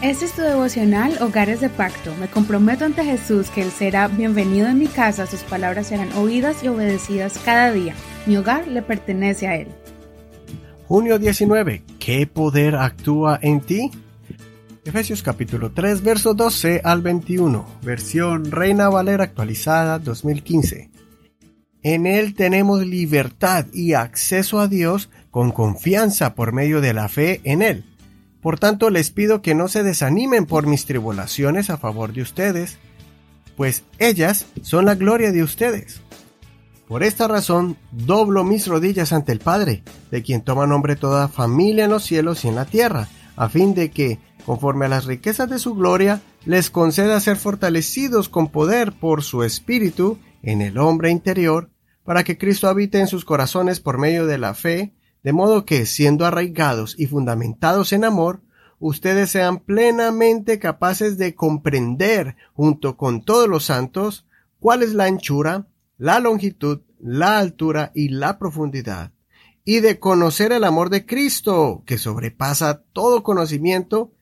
Este es tu devocional Hogares de Pacto. Me comprometo ante Jesús que Él será bienvenido en mi casa, sus palabras serán oídas y obedecidas cada día. Mi hogar le pertenece a Él. Junio 19. ¿Qué poder actúa en ti? Efesios capítulo 3, verso 12 al 21. Versión Reina Valera actualizada 2015. En Él tenemos libertad y acceso a Dios con confianza por medio de la fe en Él. Por tanto, les pido que no se desanimen por mis tribulaciones a favor de ustedes, pues ellas son la gloria de ustedes. Por esta razón, doblo mis rodillas ante el Padre, de quien toma nombre toda familia en los cielos y en la tierra, a fin de que, conforme a las riquezas de su gloria, les conceda ser fortalecidos con poder por su Espíritu en el hombre interior, para que Cristo habite en sus corazones por medio de la fe, de modo que, siendo arraigados y fundamentados en amor, ustedes sean plenamente capaces de comprender, junto con todos los santos, cuál es la anchura, la longitud, la altura y la profundidad, y de conocer el amor de Cristo, que sobrepasa todo conocimiento,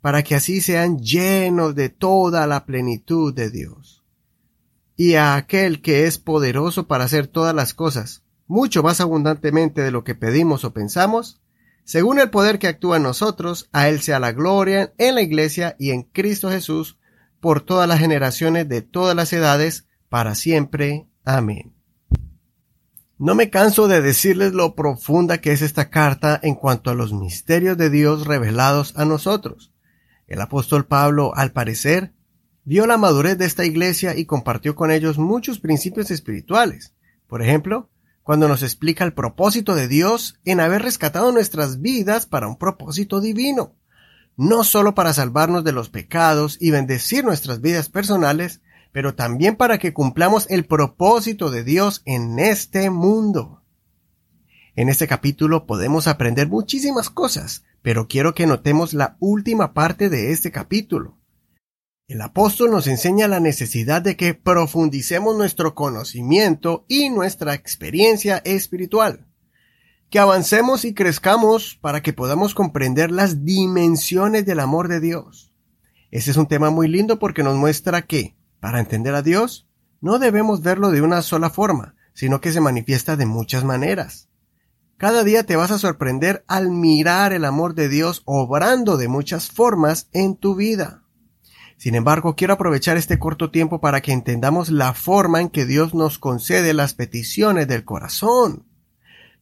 para que así sean llenos de toda la plenitud de Dios. Y a aquel que es poderoso para hacer todas las cosas, mucho más abundantemente de lo que pedimos o pensamos, según el poder que actúa en nosotros, a Él sea la gloria en la Iglesia y en Cristo Jesús, por todas las generaciones de todas las edades, para siempre. Amén. No me canso de decirles lo profunda que es esta carta en cuanto a los misterios de Dios revelados a nosotros. El apóstol Pablo, al parecer, vio la madurez de esta iglesia y compartió con ellos muchos principios espirituales. Por ejemplo, cuando nos explica el propósito de Dios en haber rescatado nuestras vidas para un propósito divino, no solo para salvarnos de los pecados y bendecir nuestras vidas personales, pero también para que cumplamos el propósito de Dios en este mundo. En este capítulo podemos aprender muchísimas cosas, pero quiero que notemos la última parte de este capítulo, el apóstol nos enseña la necesidad de que profundicemos nuestro conocimiento y nuestra experiencia espiritual, que avancemos y crezcamos para que podamos comprender las dimensiones del amor de Dios. Ese es un tema muy lindo porque nos muestra que, para entender a Dios, no debemos verlo de una sola forma, sino que se manifiesta de muchas maneras. Cada día te vas a sorprender al mirar el amor de Dios obrando de muchas formas en tu vida. Sin embargo, quiero aprovechar este corto tiempo para que entendamos la forma en que Dios nos concede las peticiones del corazón.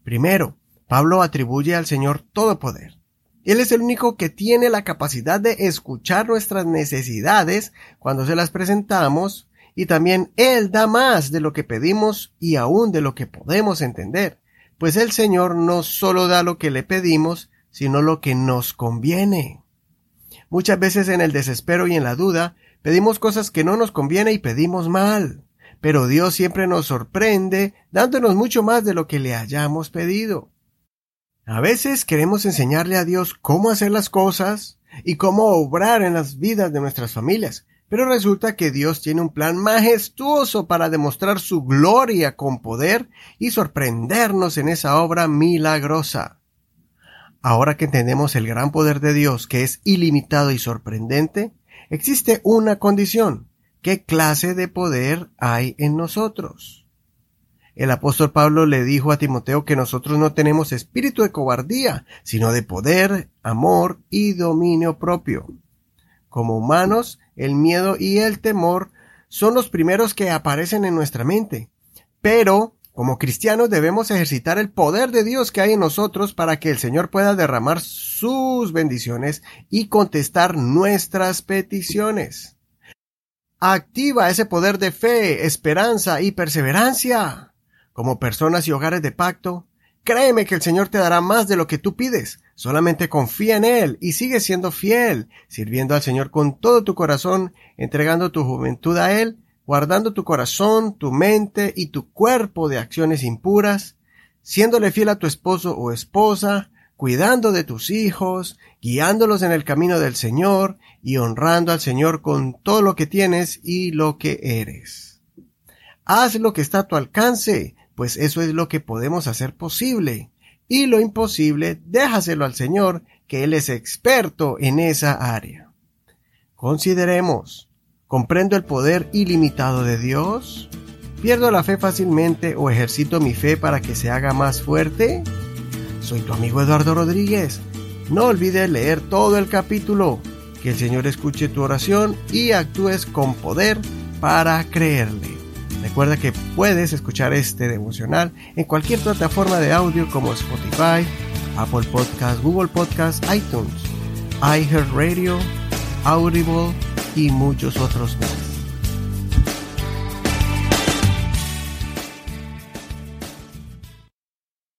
Primero, Pablo atribuye al Señor todo poder. Él es el único que tiene la capacidad de escuchar nuestras necesidades cuando se las presentamos y también Él da más de lo que pedimos y aún de lo que podemos entender, pues el Señor no solo da lo que le pedimos, sino lo que nos conviene. Muchas veces en el desespero y en la duda pedimos cosas que no nos conviene y pedimos mal. Pero Dios siempre nos sorprende dándonos mucho más de lo que le hayamos pedido. A veces queremos enseñarle a Dios cómo hacer las cosas y cómo obrar en las vidas de nuestras familias, pero resulta que Dios tiene un plan majestuoso para demostrar su gloria con poder y sorprendernos en esa obra milagrosa. Ahora que entendemos el gran poder de Dios, que es ilimitado y sorprendente, existe una condición. ¿Qué clase de poder hay en nosotros? El apóstol Pablo le dijo a Timoteo que nosotros no tenemos espíritu de cobardía, sino de poder, amor y dominio propio. Como humanos, el miedo y el temor son los primeros que aparecen en nuestra mente, pero como cristianos debemos ejercitar el poder de Dios que hay en nosotros para que el Señor pueda derramar sus bendiciones y contestar nuestras peticiones. Activa ese poder de fe, esperanza y perseverancia. Como personas y hogares de pacto, créeme que el Señor te dará más de lo que tú pides. Solamente confía en Él y sigue siendo fiel, sirviendo al Señor con todo tu corazón, entregando tu juventud a Él guardando tu corazón, tu mente y tu cuerpo de acciones impuras, siéndole fiel a tu esposo o esposa, cuidando de tus hijos, guiándolos en el camino del Señor y honrando al Señor con todo lo que tienes y lo que eres. Haz lo que está a tu alcance, pues eso es lo que podemos hacer posible, y lo imposible déjaselo al Señor, que Él es experto en esa área. Consideremos. ¿Comprendo el poder ilimitado de Dios? ¿Pierdo la fe fácilmente o ejercito mi fe para que se haga más fuerte? Soy tu amigo Eduardo Rodríguez. No olvides leer todo el capítulo. Que el Señor escuche tu oración y actúes con poder para creerle. Recuerda que puedes escuchar este devocional en cualquier plataforma de audio como Spotify, Apple Podcasts, Google Podcasts, iTunes, iHeartRadio, Audible y muchos otros más.